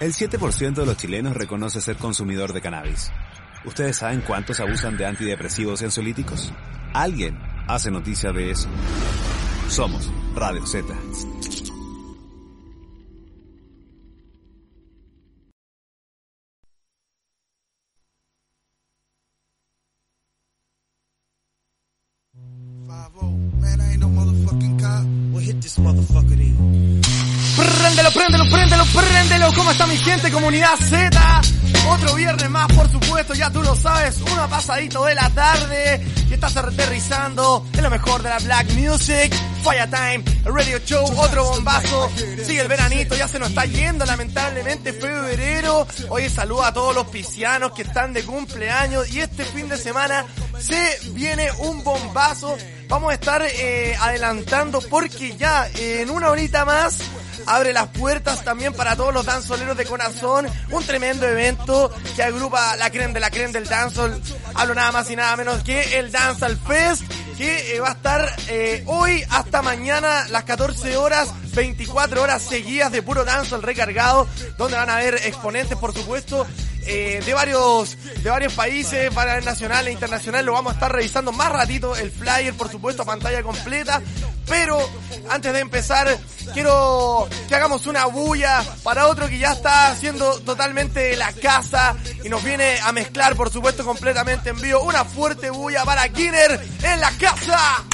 El 7% de los chilenos reconoce ser consumidor de cannabis. ¿Ustedes saben cuántos abusan de antidepresivos ansiolíticos? Alguien hace noticia de eso. Somos Radio Z. this motherfucker then. Préndelo, préndelo, préndelo, préndelo. ¿Cómo está mi gente? Comunidad Z. Otro viernes más, por supuesto, ya tú lo sabes. Una pasadito de la tarde. Que estás aterrizando en lo mejor de la Black Music. Fire Time, Radio Show, otro bombazo. Sigue el veranito, ya se nos está yendo lamentablemente febrero. Hoy saludo a todos los piscianos que están de cumpleaños. Y este fin de semana se viene un bombazo. Vamos a estar eh, adelantando porque ya en una horita más abre las puertas también para todos los danzoleros de corazón. Un tremendo evento que agrupa la creen de la creen del dancehall. Hablo nada más y nada menos que el Dancehall Fest que eh, va a estar eh, hoy hasta mañana las 14 horas, 24 horas seguidas de puro dancehall recargado, donde van a haber exponentes, por supuesto, eh, de varios de varios países, para el nacional e internacional. Lo vamos a estar revisando más ratito el flyer, por supuesto, a pantalla completa. Pero antes de empezar, quiero que hagamos una bulla para otro que ya está haciendo totalmente la casa y nos viene a mezclar, por supuesto, completamente en vivo. Una fuerte bulla para Kinner en la casa.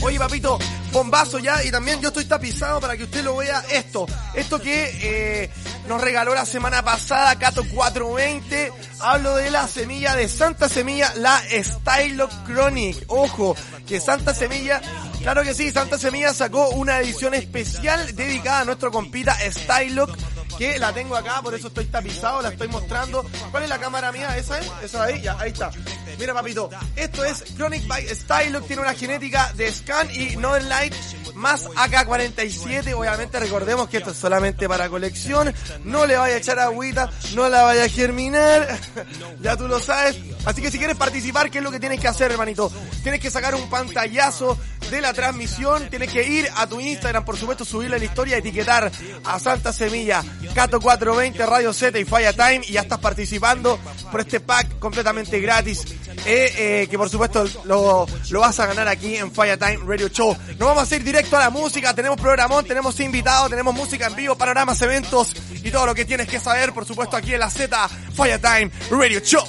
Oye, papito, bombazo ya y también yo estoy tapizado para que usted lo vea esto. Esto que eh, nos regaló la semana pasada Cato 420. Hablo de la semilla de Santa Semilla, la Stylo Chronic. Ojo, que Santa Semilla, claro que sí, Santa Semilla sacó una edición especial dedicada a nuestro compita Stylock que la tengo acá, por eso estoy tapizado, la estoy mostrando. ¿Cuál es la cámara mía? ¿Esa es? ¿Esa ahí? Ya, ahí está. Mira, papito, esto es Chronic by Stylock, tiene una genética de Scan y Northern Light más AK-47. Obviamente recordemos que esto es solamente para colección. No le vaya a echar agüita, no la vaya a germinar. ya tú lo sabes. Así que si quieres participar, ¿qué es lo que tienes que hacer, hermanito? Tienes que sacar un pantallazo de la transmisión, tienes que ir a tu Instagram, por supuesto, subirle la historia, etiquetar a Santa Semilla, Cato420, Radio Z y Fire Time y ya estás participando por este pack completamente gratis. eh, eh, que por supuesto lo, lo vas a ganar aquí en Fire Time Radio Show. Nos vamos a ir directo a la música, tenemos programón, tenemos invitados, tenemos música en vivo, panoramas, eventos y todo lo que tienes que saber, por supuesto, aquí en la Z Fire Time Radio Show.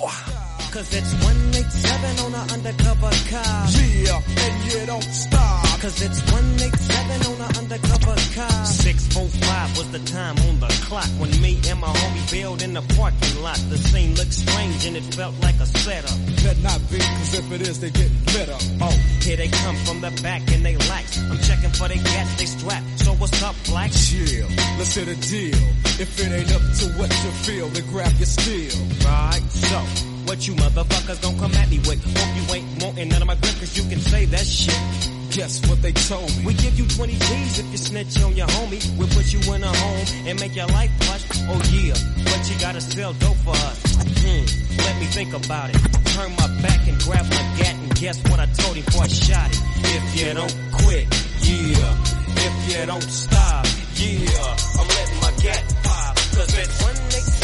Cause it's 187 on a undercover car. Yeah, and you don't stop. Cause it's 187 on a undercover car. 645 was the time on the clock when me and my homie bailed in the parking lot. The scene looked strange and it felt like a setup. Could not be, cause if it is, they get lit up. Oh, here they come from the back and they lax. I'm checking for they gas, they strap. So what's up, black? Chill, let's hit a deal. If it ain't up to what you feel, then grab your steel. Right, so what you motherfuckers gon' come at me with? Hope you ain't wanting none of my grip cause you can say that shit. Guess what they told me? We give you 20 G's if you snitch on your homie. We'll put you in a home and make your life plush. Oh yeah, but you gotta sell dope for us. Hmm, let me think about it. Turn my back and grab my gat and guess what I told him before I shot it. If you don't quit, yeah. If you don't stop, yeah. I'm letting my gat pop. Cause it's 187 on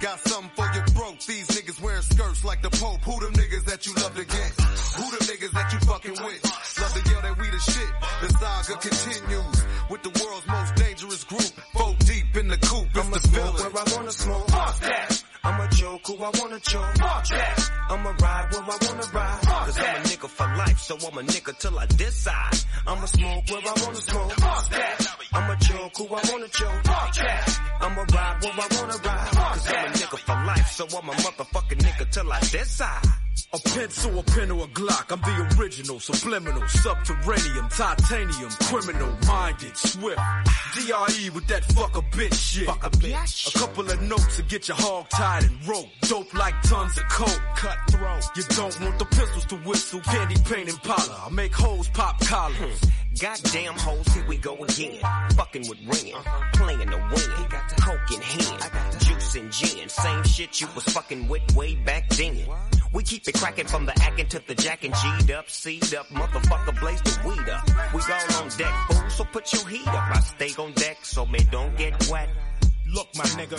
Got something for your throat. These niggas wearing skirts like the Pope. Who them niggas that you love to get? Who them niggas that you fucking with? Love to yell that we the shit. The saga continues with the world's most dangerous group. Four deep in the coop. It's I'ma the smoke villain. where I wanna smoke. Fuck that. I'ma joke who I wanna joke. Fuck that. I'ma ride where I wanna ride. I'm a nigga for life, so I'm a nigga till I decide. I'ma smoke where I wanna smoke. Fuck that. I'ma joke who I wanna joke. Fuck that. I'ma ride where I wanna ride. Cause I'm a nigga for life, so I'm a motherfucking nigga till I decide. A pencil, a pen, or a Glock. I'm the original, subliminal, subterranean, titanium, criminal, minded, swift. DRE with that fuck a bitch shit. Fuck a bitch. A couple of notes to get your hog tied and rope. Dope like tons of coke. Cutthroat. You don't want the pistols to whistle. Candy paint and powder. I make hoes pop collars. Goddamn hoes, here we go again. Fucking with Ren, playing the win. Coke in hand, I juice and gin. Same shit you was fucking with way back then. We keep it cracking from the acting to the jacking. G'd up, C'd up, motherfucker blaze the weed up. We all on deck, fool, so put your heat up. I stay on deck, so me don't get wet. Look, my nigga,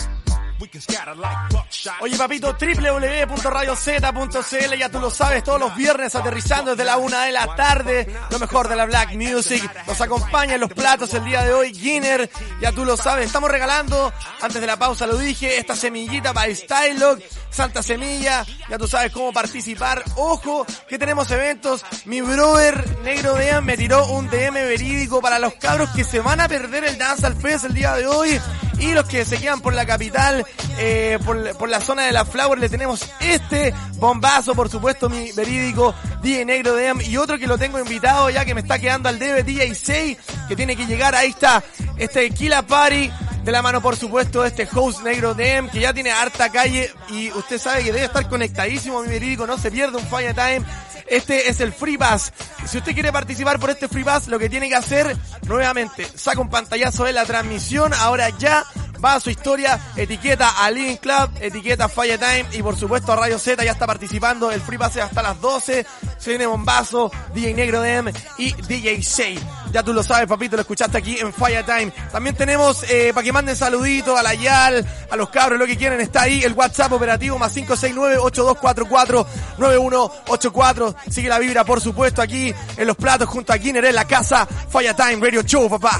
Oye, papito, www.radioceta.cl, ya tú lo sabes, todos los viernes aterrizando desde la una de la tarde. Lo mejor de la Black Music. Nos acompaña en los platos el día de hoy, Ginner. Ya tú lo sabes, estamos regalando, antes de la pausa lo dije, esta semillita para Stylock, Santa Semilla. Ya tú sabes cómo participar. Ojo, que tenemos eventos. Mi brother Negro Dean me tiró un DM verídico para los cabros que se van a perder el Dance al Fest el día de hoy. Y los que se quedan por la capital, eh, por, por la zona de la Flower, le tenemos este bombazo, por supuesto, mi verídico DJ Negro DM. Y otro que lo tengo invitado ya que me está quedando al debe, DJ 6, que tiene que llegar. Ahí está, este Killa Party. De la mano, por supuesto, este host negro DM, que ya tiene harta calle y usted sabe que debe estar conectadísimo, mi verídico, no se pierde un Fire Time. Este es el Free Pass. Si usted quiere participar por este Free Pass, lo que tiene que hacer, nuevamente, saca un pantallazo de la transmisión, ahora ya, va a su historia, etiqueta a Living Club, etiqueta Fire Time y por supuesto a Radio Z ya está participando, el Free Pass es hasta las 12, se viene Bombazo, DJ Negro DM y DJ Shay. Ya tú lo sabes, papito, lo escuchaste aquí en Fire Time. También tenemos, eh, para que manden saluditos a la YAL, a los cabros, lo que quieren, está ahí el WhatsApp operativo más 569-8244-9184. Sigue la vibra, por supuesto, aquí en los platos junto a Kinner en la casa. Fire Time Radio Show, papá.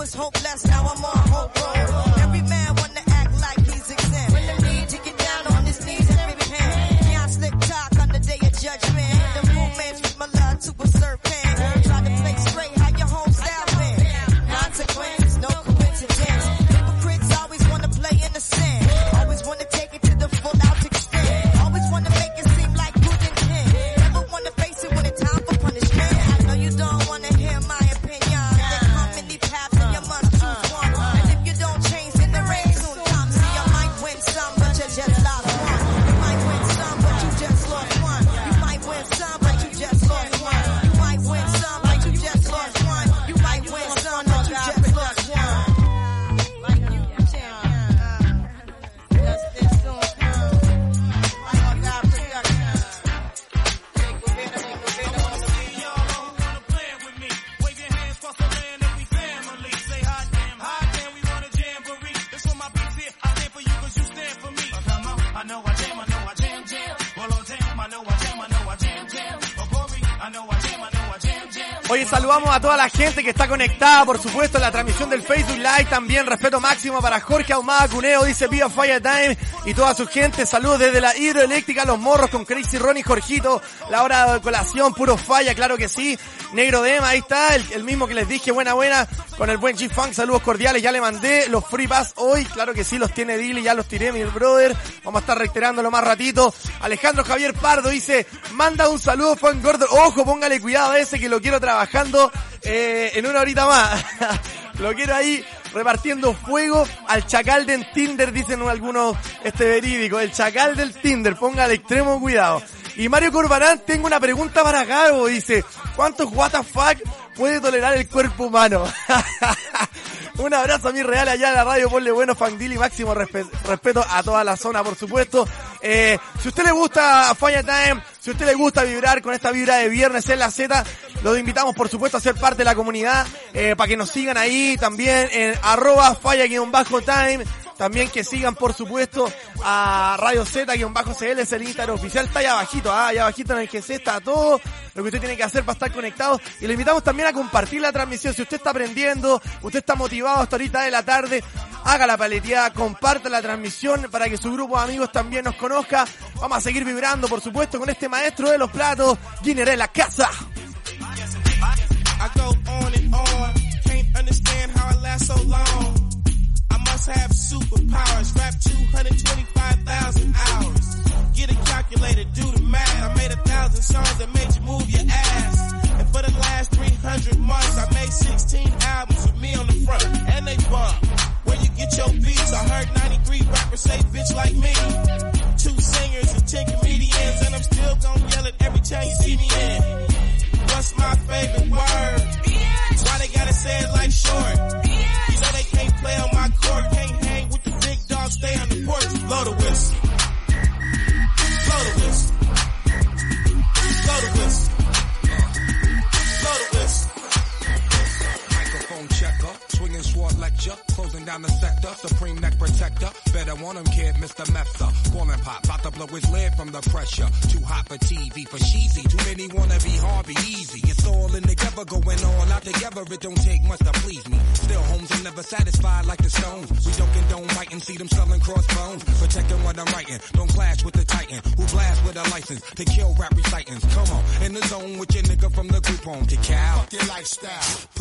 Was hopeless, now I'm on hope Oye, saludamos a toda la gente que está conectada, por supuesto, en la transmisión del Facebook Live. También respeto máximo para Jorge Ahumada Cuneo, dice Viva Fire Time y toda su gente. Saludos desde la hidroeléctrica Los Morros con Crazy Ronnie Jorgito. La hora de colación, puro falla, claro que sí. Negro Dema, ahí está, el, mismo que les dije, buena buena, con el buen G-Funk. Saludos cordiales, ya le mandé los free pass hoy. Claro que sí, los tiene Dilly, ya los tiré, mi brother. Vamos a estar reiterándolo más ratito. Alejandro Javier Pardo dice, manda un saludo, Fan Gordo. Ojo, póngale cuidado a ese que lo quiero trabajando eh, en una horita más. lo quiero ahí repartiendo fuego al chacal del Tinder, dicen algunos este verídico. El chacal del Tinder, ponga al extremo cuidado. Y Mario Corbarán, tengo una pregunta para Gabo, dice, ¿cuántos fuck puede tolerar el cuerpo humano? Un abrazo a mi real allá en la radio, ponle bueno, Fangdili, máximo respe- respeto a toda la zona, por supuesto. Eh, si usted le gusta Fire Time, si usted le gusta vibrar con esta vibra de viernes en la Z, los invitamos, por supuesto, a ser parte de la comunidad, eh, para que nos sigan ahí también en arroba fire-time. También que sigan, por supuesto, a Radio Z-CL, es el Instagram oficial, está allá abajito, ah, allá abajito en el se está todo lo que usted tiene que hacer para estar conectado. Y le invitamos también a compartir la transmisión. Si usted está aprendiendo, usted está motivado hasta ahorita de la tarde, haga la paleteada, comparta la transmisión para que su grupo de amigos también nos conozca. Vamos a seguir vibrando, por supuesto, con este maestro de los platos, Giner en la casa.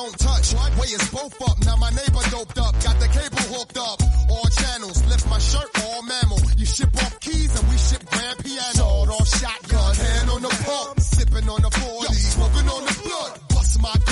don't touch, way is both up. Now my neighbor doped up, got the cable hooked up. All channels, lift my shirt, all mammal. You ship off keys and we ship grand piano. Sawed off shotgun, hand on the pump, sipping on the 40, smoking on the blood. Bust my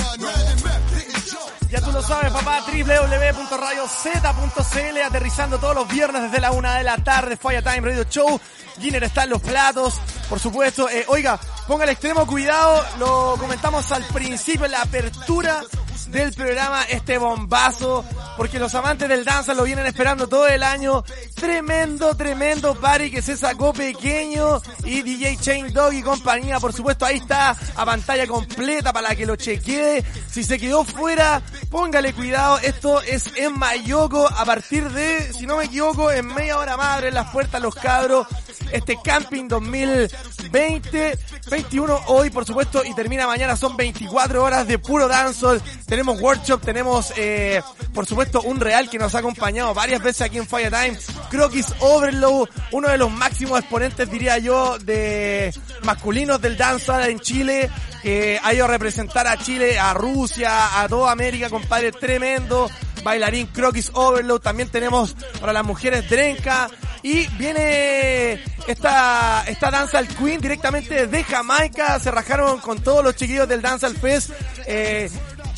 tú lo sabes, papá, www.radiozeta.cl, aterrizando todos los viernes desde la una de la tarde, Fire Time Radio Show. Giner está en los platos, por supuesto. Eh, oiga, ponga el extremo cuidado, lo comentamos al principio, la apertura del programa, este bombazo, porque los amantes del danza lo vienen esperando todo el año. Tremendo, tremendo party que se sacó pequeño y DJ Chain Dog y compañía, por supuesto, ahí está a pantalla completa para que lo chequee. Si se quedó fuera, póngale cuidado, esto es en Mayoco a partir de, si no me equivoco, en media hora más abren las puertas los cabros. Este camping 2020, 21 hoy por supuesto y termina mañana, son 24 horas de puro dancehall. Workshop, tenemos eh, por supuesto un real que nos ha acompañado varias veces aquí en Fire Time. Croquis Overload, uno de los máximos exponentes diría yo de masculinos del dancehall en Chile, que ha ido a representar a Chile, a Rusia, a toda América, compadre, tremendo. Bailarín Croquis Overload, también tenemos para las mujeres Drenka, y viene esta, esta Danza al Queen directamente desde Jamaica. Se rajaron con todos los chiquillos del Danza al Fest. Eh,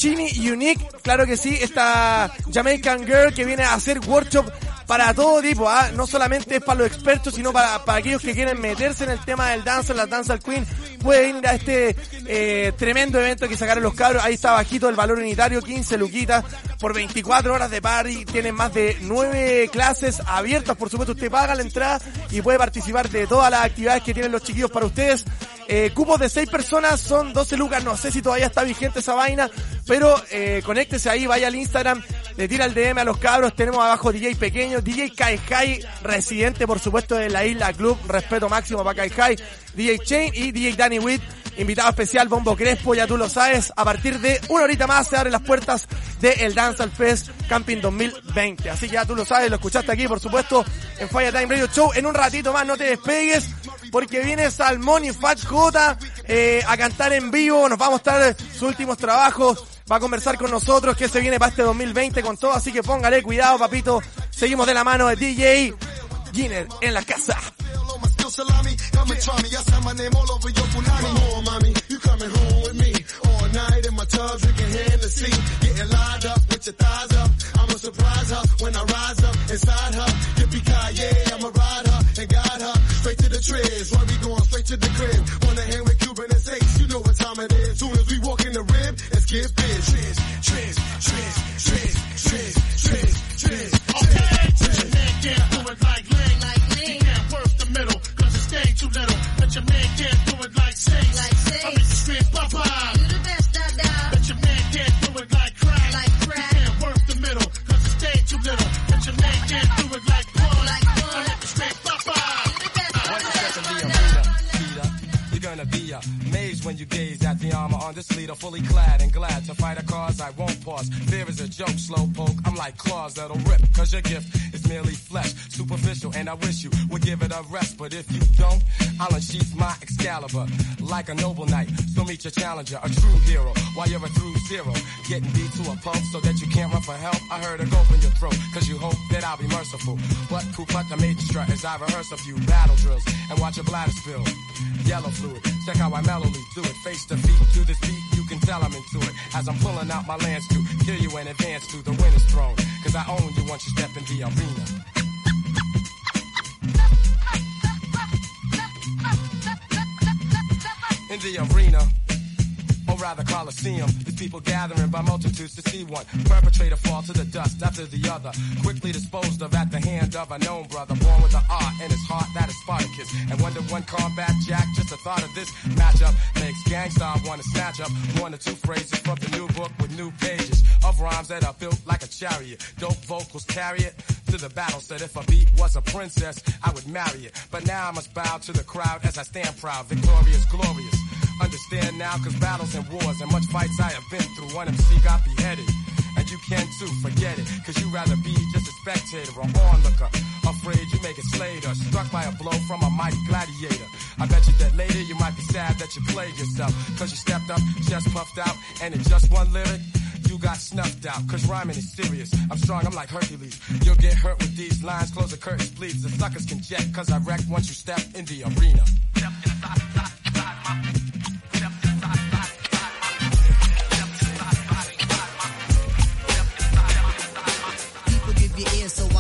Chini Unique, claro que sí, esta Jamaican Girl que viene a hacer workshop para todo tipo, ¿ah? no solamente es para los expertos, sino para, aquellos que quieren meterse en el tema del dance, la Dance Queen, pueden ir a este eh, tremendo evento que sacaron los cabros, ahí está bajito el valor unitario, 15 luquitas por 24 horas de party, tienen más de 9 clases abiertas, por supuesto usted paga la entrada y puede participar de todas las actividades que tienen los chiquillos para ustedes. Eh, cupos de 6 personas son 12 lucas, no sé si todavía está vigente esa vaina, pero eh, conéctese ahí, vaya al Instagram, le tira el DM a los cabros, tenemos abajo DJ Pequeño, DJ Kai residente por supuesto de la Isla Club, respeto máximo para Kai DJ Chain y DJ Danny Witt, invitado especial Bombo Crespo, ya tú lo sabes, a partir de una horita más se abren las puertas del el Dance al Fest Camping 2020, así que ya tú lo sabes, lo escuchaste aquí por supuesto en Fire Time Radio Show, en un ratito más no te despegues, porque viene Salmón y Fat J eh, a cantar en vivo, nos vamos a mostrar sus últimos trabajos, va a conversar con nosotros que se viene para este 2020 con todo, así que póngale cuidado papito, seguimos de la mano de DJ Giner en la casa. treds. Why we going straight to the crib? Wanna hang with Cuban and Saints, you know what time it is. Soon as we walk in the rib, get biz. Trez, trez, trez, trez, trez, trez, trez. Okay, put your man can't do it like Ling. He can't work the middle, cause it's staying too little. But your man can't do it like Saints. I'm amazed when you gaze at the armor on this leader, fully clad and glad to fight a cause I won't pause. Fear is a joke, slow poke. I'm like claws that'll rip, cause your gift is merely flesh, superficial, and I wish you would give it a rest. But if you don't, I'll unsheath my Excalibur like a noble knight. So meet your challenger, a true hero, while you're a through zero. Getting beat to a pulp so that you can't run for help. I heard a gulp in your throat, cause you hope that I'll be merciful. But Kupata made the strut as I rehearse a few battle drills and watch your bladder spill. Yellow fluid, check how I mellowly do it. Face to feet to this beat, you can tell I'm into it. As I'm pulling out my lance to kill you in advance to the winner's throne. Cause I own you once you step in the arena. In the arena, rather Coliseum, These people gathering by multitudes to see one perpetrator fall to the dust after the other, quickly disposed of at the hand of a known brother, born with an art in his heart that is Spartacus. And one to one combat jack, just the thought of this matchup makes gangsta wanna snatch up one or two phrases from the new book with new pages of rhymes that are built like a chariot. Dope vocals carry it to the battle. Said if a beat was a princess, I would marry it. But now I must bow to the crowd as I stand proud, victorious, glorious. Understand now, cause battles and wars and much fights I have been through. One MC got beheaded. And you can too, forget it. Cause you rather be just a spectator or onlooker. Afraid you may get slayed or struck by a blow from a mighty gladiator. I bet you that later you might be sad that you played yourself. Cause you stepped up, chest puffed out, and in just one lyric, you got snuffed out. Cause rhyming is serious. I'm strong, I'm like Hercules. You'll get hurt with these lines. Close the curtains, please. The suckers can jet, cause I wreck once you step in the arena. People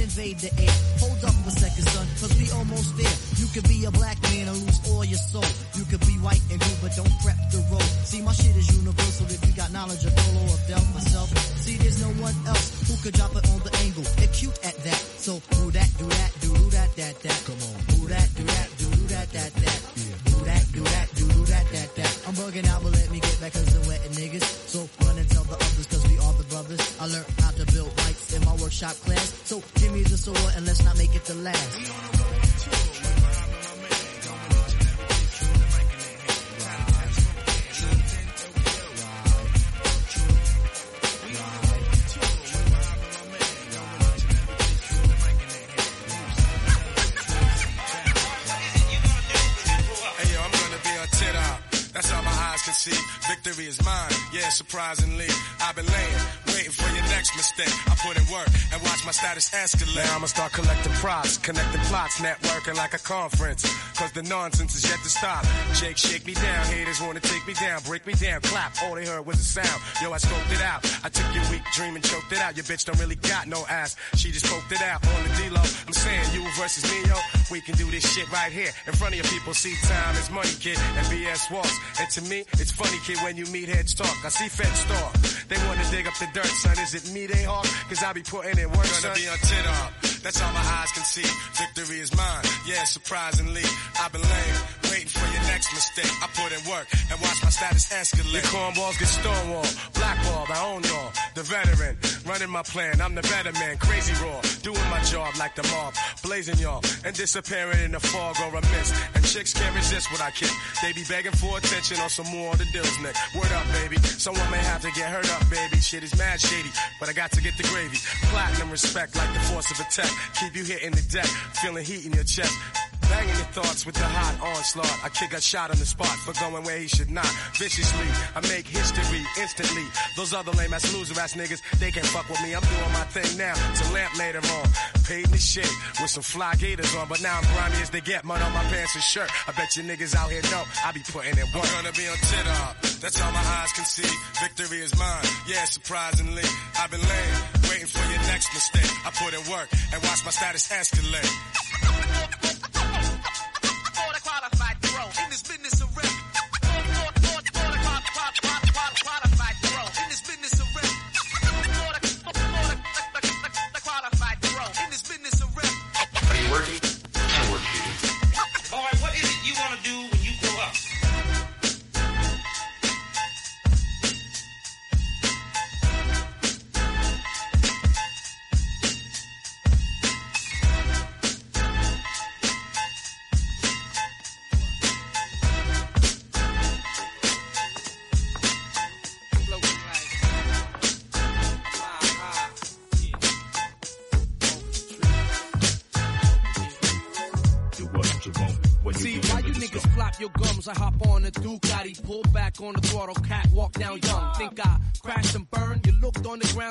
invade the air. Hold up a second, son, cause we almost there. You could be a black man and lose all your soul. You could be white and blue, but don't prep the road. See, my shit is universal if you got knowledge of Dolo or Del myself. See, there's no one else who could drop it on the angle. They're cute at that. So, do that, do that, do that, that, that. Come on. Do that, do that, do that, that, that. Do that, do that, do that, that, that. I'm bugging out, but let me get back cause they're wetting niggas. So, run and tell the others cause we are the brothers. I bikes in my workshop class. So, give me the sword and let's not make it the last. Hey yo, I'm gonna be a tit out. can see, victory is mine. Yeah, surprisingly, I've been laying, waiting for your next mistake. I put in work and watch my status escalate. Now I'ma start collecting props, connecting plots, networking like a conference. Cause the nonsense is yet to stop. Jake, shake me down. Haters wanna take me down, break me down, clap. All they heard was a sound. Yo, I scoped it out. I took your weak dream and choked it out. Your bitch don't really got no ass. She just poked it out on the D-Lo. I'm saying you versus me, yo. We can do this shit right here. In front of your people, see time is money, kid. And BS walks. And to me, it's funny, kid, when you meet heads talk. I see feds talk. They wanna dig up the dirt, son. Is it me they hawk? Cause I be putting in work, Gonna son. be on tit up. That's all my eyes can see. Victory is mine. Yeah, surprisingly. I've been laying, waiting for your next mistake. I put in work and watch my status escalate. Your cornballs get stonewalled, blackballed, I own y'all. The veteran, running my plan, I'm the better man, crazy raw. Doing my job like the mob, blazing y'all, and disappearing in the fog or a mist. And chicks can't resist what I kick. They be begging for attention on some more of the deals, Nick. Word up, baby. Someone may have to get hurt up, baby. Shit is mad shady, but I got to get the gravy. Platinum respect like the force of attack. Keep you hitting the deck, feeling heat in your chest. Banging your thoughts with the hot onslaught. I kick a shot on the spot for going where he should not. Viciously, I make history instantly. Those other lame ass loser ass niggas, they can't fuck with me. I'm doing my thing now. To lamp later on. Paid in the shit with some fly gators on, but now I'm grimy as they get. Mud on my pants and shirt. I bet you niggas out here know I be putting in work. I'm gonna be on tit. That's all my eyes can see. Victory is mine. Yeah, surprisingly. I've been laying, waiting for your next mistake. I put in work and watch my status escalate.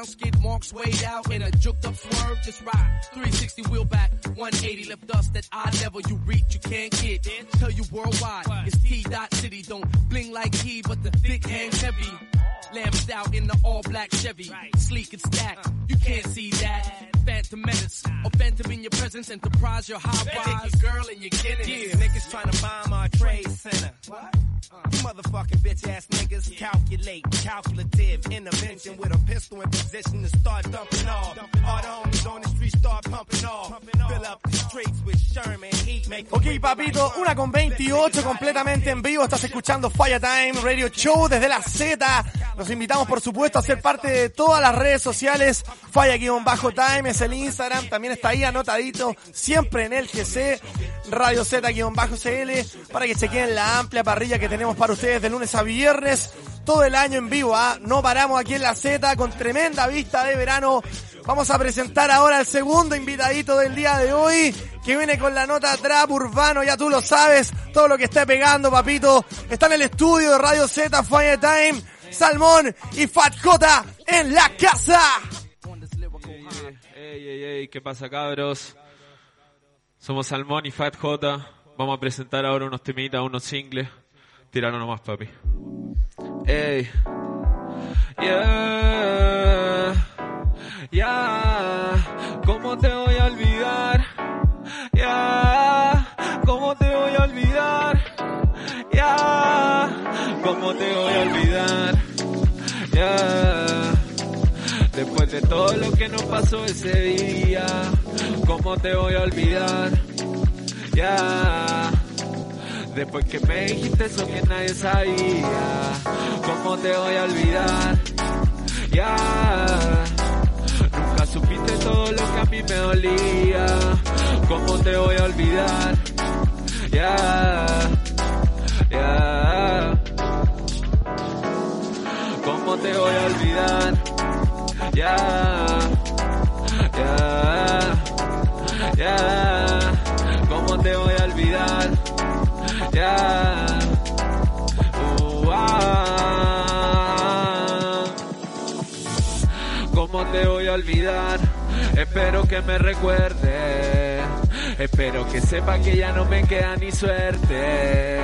Skid marks weighed out in a juked up swerve. Just ride 360 wheel back, 180 left us that eye level you reach, you can't get. Tell you worldwide, it's T dot city. Don't bling like he, but the thick hands heavy. Lamped out in the all black Chevy, sleek and stacked. You can't see that. Phantom menace, in your presence, enterprise your high rise. Your girl and you get it. Yeah. Niggas trying to bomb our trade center. What? Motherfucking bitch ass niggas calculate, calculative intervention with a pistol in position to start dumping off. All the homies on the street start pumping off. Fill up the streets with Sherman heat, make Ok, papito, una con 28 completamente en vivo. Estás escuchando Fire Time Radio Show desde la Z. Los invitamos, por supuesto, a ser parte de todas las redes sociales. Fire-Time es el Instagram. También está ahí anotadito, siempre en el GC. Radio Z-CL. Para que chequen la amplia parrilla que tenemos para ustedes de lunes a viernes. Todo el año en vivo, ¿ah? No paramos aquí en la Z con tremenda vista de verano. Vamos a presentar ahora el segundo invitadito del día de hoy, que viene con la nota trap urbano, ya tú lo sabes, todo lo que está pegando, papito. Está en el estudio de Radio Z Fire Time, Salmón y Fat J en la casa. Ey, ey, ey, ¿qué pasa cabros? Somos Salmón y Fat J. Vamos a presentar ahora unos temitas, unos singles. Tíralo nomás, papi. Ey. Yeah. Yeah. ¿Cómo te voy a olvidar? Yeah. ¿Cómo te voy a olvidar? Yeah. ¿Cómo te voy a olvidar? Yeah. Después de todo lo que nos pasó ese día, ¿cómo te voy a olvidar? Ya. Después que me dijiste eso que nadie sabía, ¿cómo te voy a olvidar? Ya. Nunca supiste todo lo que a mí me dolía, ¿cómo te voy a olvidar? Ya. Ya. ¿Cómo te voy a olvidar? Yeah, yeah, yeah. ¿Cómo te voy a olvidar? Yeah. Uh, ah. ¿Cómo te voy a olvidar? Espero que me recuerde. Espero que sepa que ya no me queda ni suerte.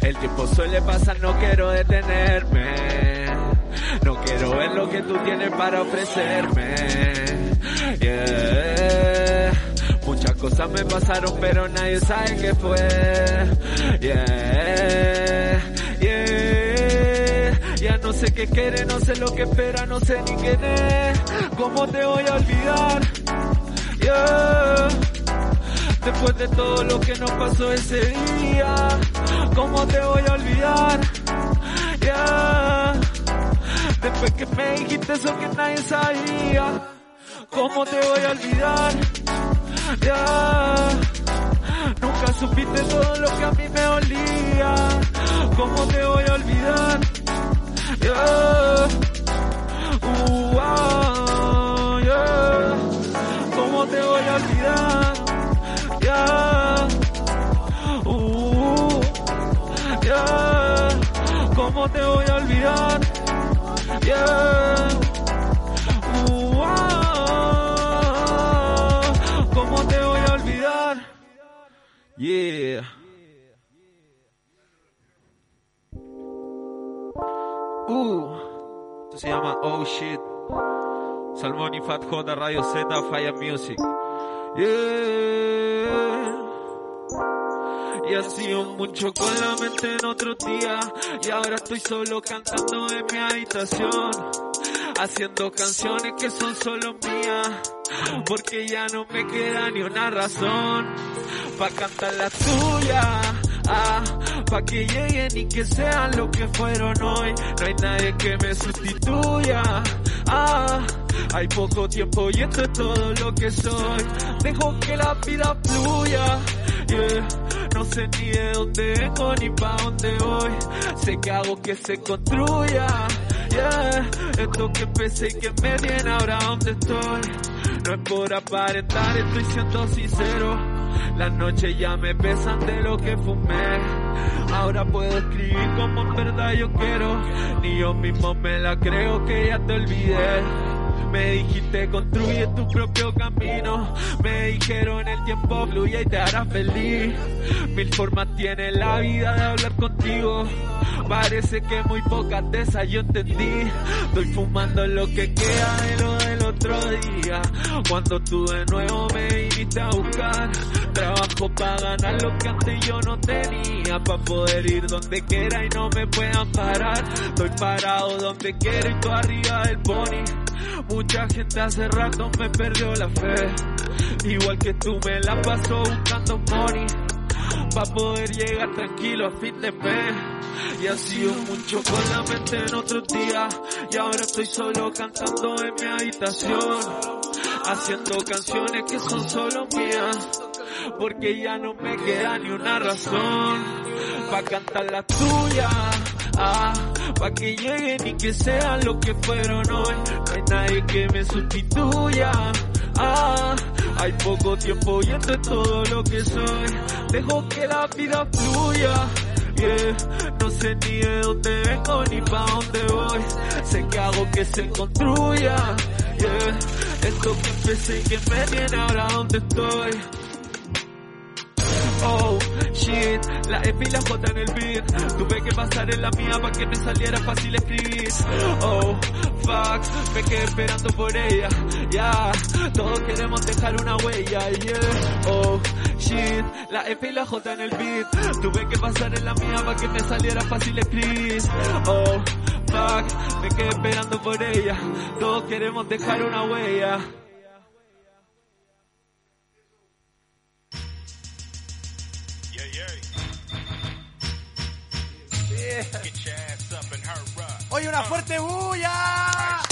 El tiempo suele pasar, no quiero detenerme. No quiero ver lo que tú tienes para ofrecerme. Yeah. Muchas cosas me pasaron, pero nadie sabe qué fue. Yeah. Yeah. Ya no sé qué quiere, no sé lo que espera, no sé ni quién es. ¿Cómo te voy a olvidar? Yeah. Después de todo lo que nos pasó ese día, ¿cómo te voy a olvidar? Yeah. Después que me dijiste eso que nadie sabía, ¿cómo te voy a olvidar? Ya, nunca supiste todo lo que a mí me olía, ¿cómo te voy a olvidar? Ya, uh, ah, yeah. ¿cómo te voy a olvidar? Ya, uh, ya, ¿cómo te voy a olvidar? Yeah. Uh, ah, ¿Cómo te voy a olvidar? Yeah. Uh, esto se llama Oh Shit. Salmón y Fat J, Radio Z, Fire Music. Yeah. Y ha sido mucho con la mente en otro día. Y ahora estoy solo cantando en mi habitación. Haciendo canciones que son solo mías. Porque ya no me queda ni una razón. Pa' cantar la tuya. Ah, pa' que lleguen y que sean lo que fueron hoy. No hay nadie que me sustituya. Ah, hay poco tiempo y esto es todo lo que soy. Dejo que la vida fluya. Yeah. No sé ni de dónde vengo ni pa' dónde voy. Sé que hago que se construya. Yeah. Esto que empecé y que me tiene ahora donde estoy. No es por aparentar, estoy siendo sincero. Las noches ya me pesan de lo que fumé. Ahora puedo escribir como en verdad yo quiero. Ni yo mismo me la creo que ya te olvidé. Me dijiste construye tu propio camino. Me dijeron el tiempo fluye y te hará feliz. Mil formas tiene la vida de hablar contigo. Parece que muy pocas de esas yo entendí. Estoy fumando lo que queda de lo del otro día. Cuando tú de nuevo me viniste a buscar. Trabajo para ganar lo que antes yo no tenía. Para poder ir donde quiera y no me puedan parar. Estoy parado donde quiero y tú arriba del pony. Mucha gente hace rato me perdió la fe. Igual que tú me la paso buscando money. Pa' poder llegar tranquilo a fin de mes. Y ha sido mucho con la mente en otros días. Y ahora estoy solo cantando en mi habitación. Haciendo canciones que son solo mías. Porque ya no me queda ni una razón. Pa' cantar la tuya. Ah, pa' que lleguen y que sean lo que fueron hoy. No hay nadie que me sustituya. Ah, hay poco tiempo y esto es todo lo que soy. Dejo que la vida fluya. Yeah. No sé ni de dónde vengo ni pa' dónde voy. Sé que hago que se construya. Yeah. Esto que empecé y que me tiene ahora donde estoy. Oh, shit, la E y la J en el beat. Tuve que pasar en la mía para que me saliera fácil escribir. Oh, fuck, me quedé esperando por ella. Ya, todos queremos dejar una huella. Yeah, oh, shit, la F y la J en el beat. Tuve que pasar en la mía para que me saliera fácil escribir. Oh, fuck, me quedé esperando por ella. Todos queremos dejar una huella Oye, una fuerte bulla.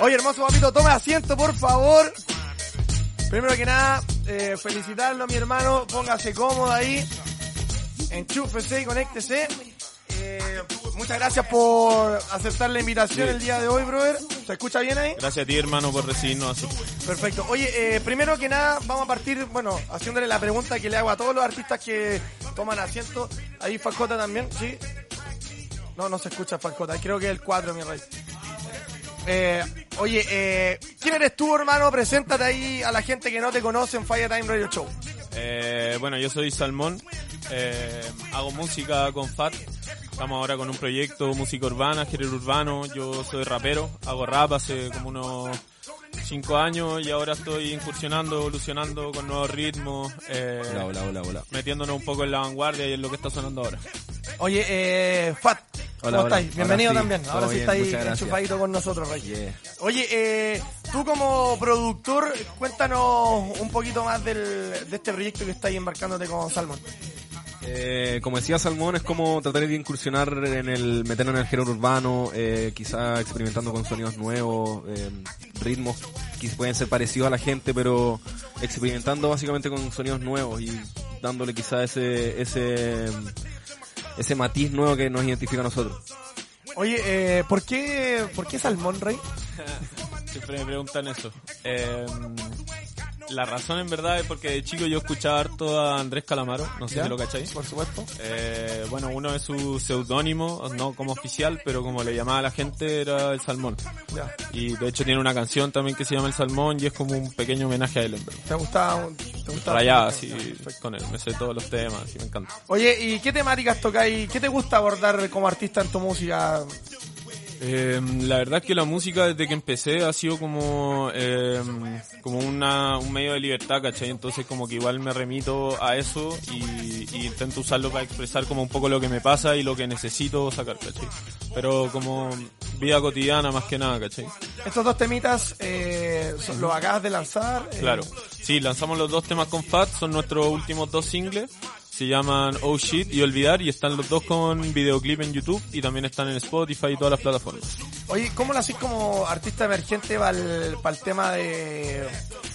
Oye, hermoso papito, tome asiento, por favor. Primero que nada, eh, felicitarlo a mi hermano. Póngase cómodo ahí. Enchúfese y conéctese. Eh, muchas gracias por aceptar la invitación Sí. el día de hoy, brother. ¿Se escucha bien ahí? Gracias a ti, hermano, por recibirnos así. Perfecto. Oye, eh, primero que nada, vamos a partir, bueno, haciéndole la pregunta que le hago a todos los artistas que toman asiento. Ahí Facota también, ¿sí? No, no se escucha Facota. Creo que es el 4, mi rey. Eh, oye, eh, ¿quién eres tú, hermano? Preséntate ahí a la gente que no te conoce en Fire Time Radio Show. Eh, bueno, yo soy Salmón, eh, hago música con Fat, estamos ahora con un proyecto, música urbana, género urbano, yo soy rapero, hago rap hace como unos cinco años y ahora estoy incursionando, evolucionando con nuevos ritmos, eh, Hola, hola, hola, hola. metiéndonos un poco en la vanguardia y en lo que está sonando ahora. Oye, eh, Fat, ¿cómo hola. estáis? Bienvenido Ahora sí, también. Ahora sí estáis enchufadito con nosotros, Rey. Oye, eh, tú como productor, cuéntanos un poquito más del, de este proyecto que estáis embarcándote con Salmon. Eh, como decía Salmón, es como tratar de incursionar en el, meternos en el género urbano, eh, quizá experimentando con sonidos nuevos, eh, ritmos que pueden ser parecidos a la gente, pero experimentando básicamente con sonidos nuevos y dándole quizá ese, ese, ese matiz nuevo que nos identifica a nosotros. Oye, eh, ¿por qué, por qué Salmón, Rey? Siempre me preguntan eso. Eh, la razón en verdad es porque de chico yo escuchaba harto a Andrés Calamaro, no sé ¿Ya? si lo cacháis. Por supuesto. Eh, bueno, uno es su seudónimo, no como oficial, pero como le llamaba a la gente era el Salmón. Ya. Y de hecho tiene una canción también que se llama El Salmón y es como un pequeño homenaje a él, en verdad. ¿Te gustaba? ¿Te gustaba? Rayada, así, con él. Me sé todos los temas, y me encanta. Oye, ¿y qué temáticas tocáis? ¿Qué te gusta abordar como artista en tu música? Eh, la verdad es que la música desde que empecé ha sido como eh, como una, un medio de libertad, ¿cachai? Entonces como que igual me remito a eso y, y intento usarlo para expresar como un poco lo que me pasa y lo que necesito sacar, ¿cachai? Pero como vida cotidiana más que nada, ¿cachai? Estos dos temitas eh, son- los acabas de lanzar. eh, Claro. Sí, lanzamos los dos temas con Fat, son nuestros últimos dos singles. Se llaman Oh Shit y Olvidar y están los dos con videoclip en YouTube y también están en Spotify y todas las plataformas. Oye, ¿cómo lo haces como artista emergente para el, tema de,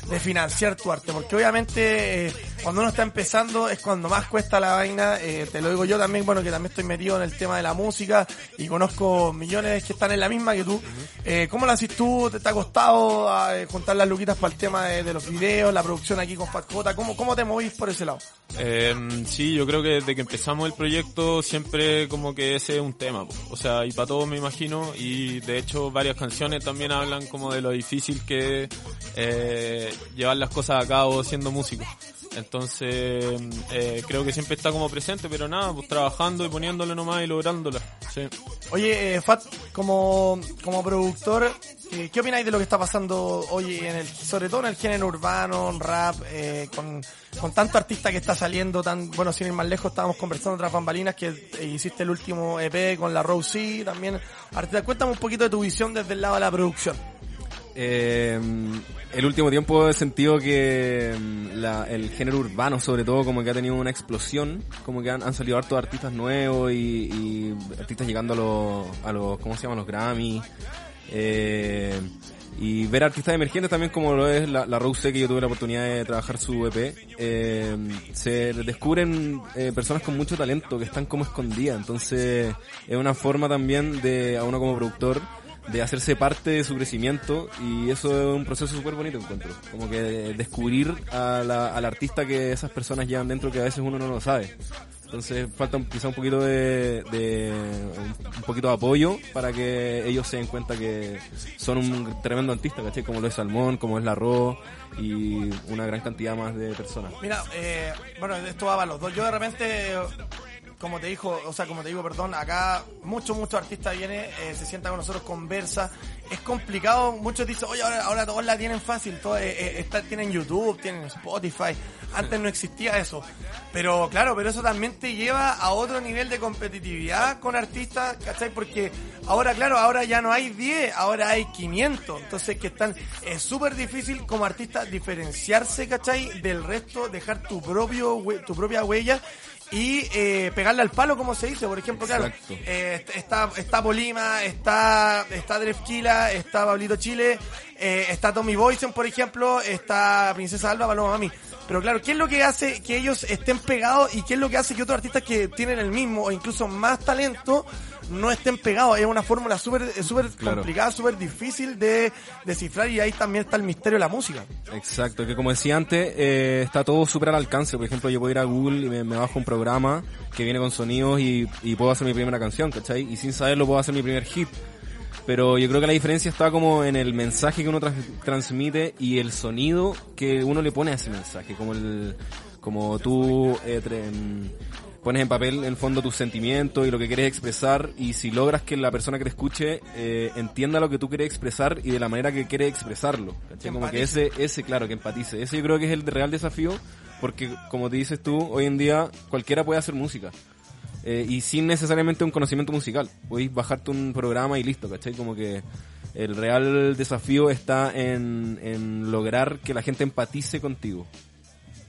de financiar tu arte? Porque obviamente eh, cuando uno está empezando es cuando más cuesta la vaina. eh, te lo digo yo también, bueno, que también estoy metido en el tema de la música y conozco millones que están en la misma que tú. Eh, ¿Cómo lo haces tú? ¿Te, te ha costado eh, juntar las luquitas para el tema de, de los videos, la producción aquí con Fat? ¿Cómo, ¿Cómo te movís por ese lado? Eh, sí, yo creo que desde que empezamos el proyecto siempre como que ese es un tema, po. o sea, y para todos me imagino, y de hecho varias canciones también hablan como de lo difícil que es llevar las cosas a cabo siendo músico. Entonces, eh, creo que siempre está como presente, pero nada, pues trabajando y poniéndole nomás y lográndola. Sí. Oye, eh, Fat, como, como productor, eh, ¿qué opináis de lo que está pasando hoy, en el, sobre todo en el género urbano, rap, eh, con, con tanto artista que está saliendo, tan bueno, sin ir más lejos, estábamos conversando otras bambalinas que eh, hiciste el último EP con la Rosie también. Artista, cuéntame un poquito de tu visión desde el lado de la producción. Eh, el último tiempo he sentido que mm, la- el género urbano sobre todo como que ha tenido una explosión, como que han, salido hartos artistas nuevos y, artistas llegando a los, a los, ¿cómo se llaman? Los Grammy. Eh, y ver artistas emergentes también como lo es la, Rose que yo tuve la oportunidad de trabajar su EP. eh, se descubren eh, personas con mucho talento que están como escondidas. Entonces es una forma también de a uno como productor de hacerse parte de su crecimiento y eso es un proceso súper bonito encuentro. Como que descubrir a la- al artista que esas personas llevan dentro que a veces uno no lo sabe. Entonces falta quizá un poquito de, de- un poquito de apoyo para que ellos se den cuenta que son un tremendo artista, ¿cachai? Como lo es Salmón, como es La Ro y una gran cantidad más de personas. Mira, eh, bueno, esto va para los dos. Yo de repente, como te dijo, o sea, como te digo, perdón, acá muchos, muchos artistas vienen, eh, se sientan con nosotros, conversa. Es complicado, muchos dicen, oye, ahora, ahora todos la tienen fácil, todo, eh, eh, está- tienen YouTube, tienen Spotify. Antes no existía eso. Pero claro, pero eso también te lleva a otro nivel de competitividad con artistas, ¿cachai? Porque ahora, claro, ahora ya no hay 10, ahora hay 500. Entonces que están, es súper difícil como artista diferenciarse, ¿cachai? Del resto, dejar tu propio, tu propia huella y eh, pegarle al palo, como se dice. Por ejemplo, claro, eh, está, está Polima, está, está Drefkila, está Pablito Chile, eh, está Tommy Boysen, por ejemplo, está Princesa Alba, Paloma Mami. Pero claro, ¿qué es lo que hace que ellos estén pegados y qué es lo que hace que otros artistas que tienen el mismo o incluso más talento no estén pegados? Es una fórmula súper eh, súper Claro. complicada, súper difícil de descifrar y ahí también está el misterio de la música. Exacto, que como decía antes, eh, está todo súper al alcance. Por ejemplo, yo puedo ir a Google y me, me bajo un programa que viene con sonidos y, y puedo hacer mi primera canción, ¿cachai? Y sin saberlo puedo hacer mi primer hit. Pero yo creo que la diferencia está como en el mensaje que uno trans- transmite y el sonido que uno le pone a ese mensaje. Como el, como tú eh, em, pones en papel en el fondo tus sentimientos y lo que quieres expresar y si logras que la persona que te escuche eh, entienda lo que tú quieres expresar y de la manera que quiere expresarlo. Como que ese, ese, claro, que empatice. Ese yo creo que es el real desafío porque como te dices tú, hoy en día cualquiera puede hacer música. Eh, y sin necesariamente un conocimiento musical. Podéis bajarte un programa y listo, ¿cachai? Como que el real desafío está en, en lograr que la gente empatice contigo.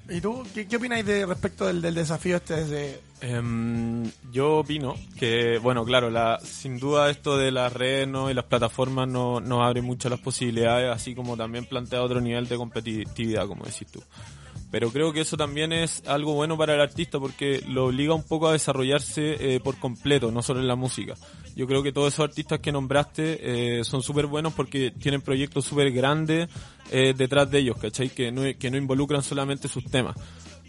¿Y tú qué, qué opináis de respecto del, del desafío este desde Em, yo opino que, bueno, claro, la, sin duda esto de las redes ¿no? y las plataformas no- nos abre mucho las posibilidades, así como también plantea otro nivel de competitividad, como decís tú. Pero creo que eso también es algo bueno para el artista porque lo obliga un poco a desarrollarse eh, por completo, no solo en la música. Yo creo que todos esos artistas que nombraste eh, son súper buenos porque tienen proyectos súper grandes eh, detrás de ellos, ¿cachai? Que no, que no involucran solamente sus temas.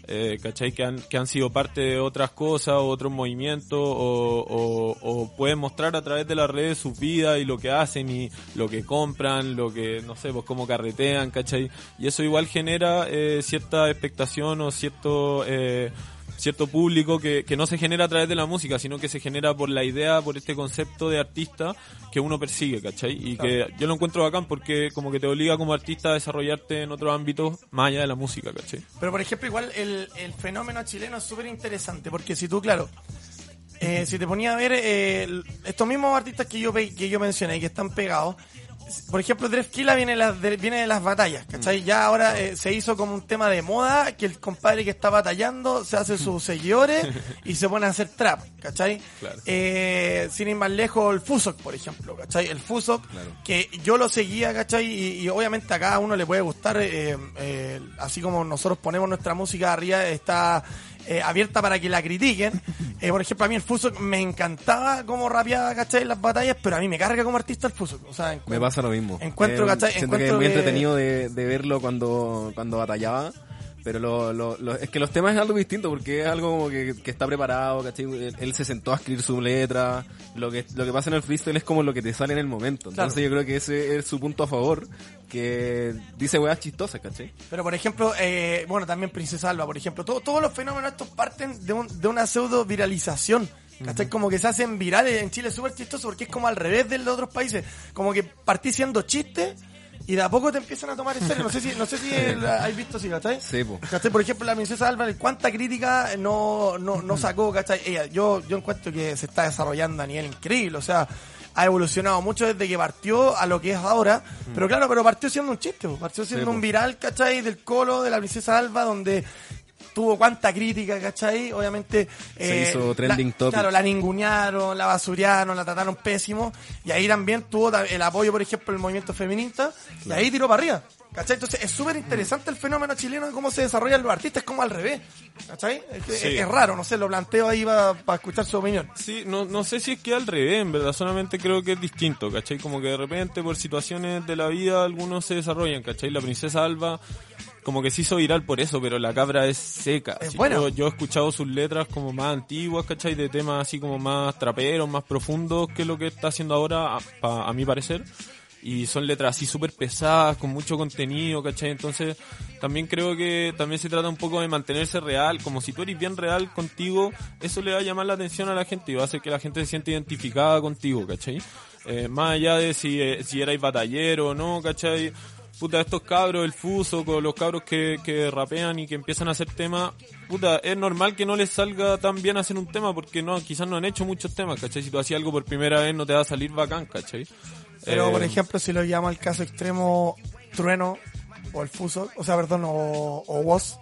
Eh, ¿cachai? Que han, que han sido parte de otras cosas otros movimientos o, o, pueden mostrar a través de las redes sus vidas y lo que hacen y lo que compran, lo que, no sé, pues cómo carretean, ¿cachai? Y eso igual genera eh, cierta expectación o cierto... Eh, cierto público que, que no se genera a través de la música, sino que se genera por la idea, por este concepto de artista que uno persigue, ¿cachai? Y que yo lo encuentro bacán porque como que te obliga como artista a desarrollarte en otros ámbitos más allá de la música, ¿cachai? Pero por ejemplo, igual el, el fenómeno chileno es súper interesante, porque si tú, claro, eh, si te ponía a ver eh, estos mismos artistas que yo que yo mencioné, que están pegados, por ejemplo, Drefkila viene, de las- de, viene de las batallas, ¿cachai? Ya ahora eh, se hizo como un tema de moda, que el compadre que está batallando se hace sus seguidores y se pone a hacer trap, ¿cachai? Claro. Eh, sin ir más lejos, el Fusok, por ejemplo, ¿cachai? El Fusok, que yo lo seguía, ¿cachai? Y, y obviamente a cada uno le puede gustar, eh, eh, así como nosotros ponemos nuestra música arriba, está eh, abierta para que la critiquen. Eh, por ejemplo, a mí el Fusok me encantaba cómo rapeaba, ¿cachai? En las batallas, pero a mí me carga como artista el Fusok. O sea, Me pasa lo mismo. Encuentro, Eh, ¿cachai? Siento que es Encuentro muy entretenido de, de verlo cuando, cuando batallaba. Pero lo, lo- lo- es que los temas es algo distinto porque es algo como que, que está preparado, ¿cachai? Él, él se sentó a escribir su letra. Lo que, lo que pasa en el freestyle es como lo que te sale en el momento. Entonces Claro. yo creo que ese es su punto a favor. Que dice weas chistosas, ¿cachai? Pero por ejemplo, eh, bueno, también Princesa Alba, por ejemplo, todo- todos los fenómenos estos parten de, un- de una pseudo viralización. ¿Cachai? Como que se hacen virales en Chile, es súper chistoso porque es como al revés de otros países. Como que partí siendo chiste y de a poco te empiezan a tomar en serio. No sé si, no sé si has visto así, ¿cachai? Sí, po. ¿Cachai? Por ejemplo, la princesa Alba, ¿cuánta crítica no, no, no sacó, ¿cachai? Ella, yo, yo encuentro que se está desarrollando a nivel increíble, o sea, ha evolucionado mucho desde que partió a lo que es ahora, pero claro, pero partió siendo un chiste, po. partió siendo Sí, un viral, ¿cachai? Del colo de la princesa Alba, donde tuvo cuánta crítica, ¿cachai? Obviamente... Se hizo trending la, topic. Claro, la ningunearon, la basuriaron, la trataron pésimo, y ahí también tuvo el apoyo, por ejemplo, del movimiento feminista, y ahí tiró para arriba. ¿Cachai? Entonces es súper interesante el fenómeno chileno de cómo se desarrollan los artistas, como al revés. ¿Cachai? Es, Sí. es- es raro, no sé, lo planteo ahí para escuchar su opinión. Sí, no, no sé si es que al revés, en verdad, solamente creo que es distinto, ¿cachai? Como que de repente por situaciones de la vida algunos se desarrollan, ¿cachai? La princesa Alba como que se hizo viral por eso, pero la cabra es seca. Es así. buena. Yo, yo he escuchado sus letras como más antiguas, ¿cachai? De temas así como más traperos, más profundos que lo que está haciendo ahora, a, pa- a mi parecer. Y son letras así súper pesadas, con mucho contenido, ¿cachai? Entonces, también creo que también se trata un poco de mantenerse real. Como si tú eres bien real contigo, eso le va a llamar la atención a la gente y va a hacer que la gente se siente identificada contigo, ¿cachai? Eh, más allá de si, eh, si erais batallero o no, ¿cachai? Puta, estos cabros, el fuso, con los cabros que, que rapean y que empiezan a hacer temas, puta, es normal que no les salga tan bien hacer un tema porque no, quizás no han hecho muchos temas, ¿cachai? Si tú hacías algo por primera vez no te va a salir bacán, ¿cachai? Pero, Eh, por ejemplo, si lo llama el caso extremo Trueno o el Fuso, o sea, perdón, o, o Woz,